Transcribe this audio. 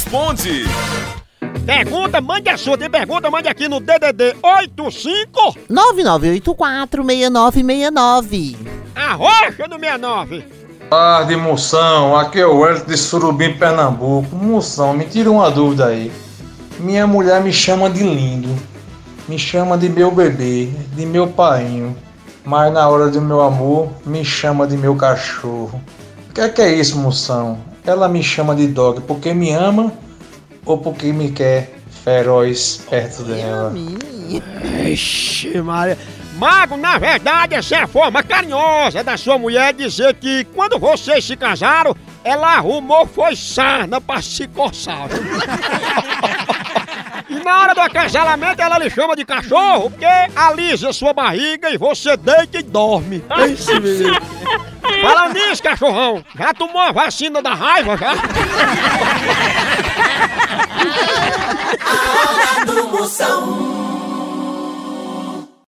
responde. Pergunta, mande a sua. Tem pergunta, mande aqui no DDD 85 99846969. a rocha do 69. Tarde, moção. Aqui é o Hélio de Surubim, Pernambuco. Moção, me tira uma dúvida aí. Minha mulher me chama de lindo. Me chama de meu bebê, de meu painho. Mas na hora do meu amor, me chama de meu cachorro. O que é que é isso, moção? Ela me chama de dog porque me ama ou porque me quer feroz perto dela? Ixi, Maria. Mago, na verdade, essa é a forma carinhosa da sua mulher dizer que quando vocês se casaram, ela arrumou foi sarna pra se coçar. E na hora do acasalamento ela lhe chama de cachorro porque alisa sua barriga e você deita e dorme. Ixi, menino. Fala nisso, cachorrão. Já tomou a vacina da raiva, já? A hora do Moção.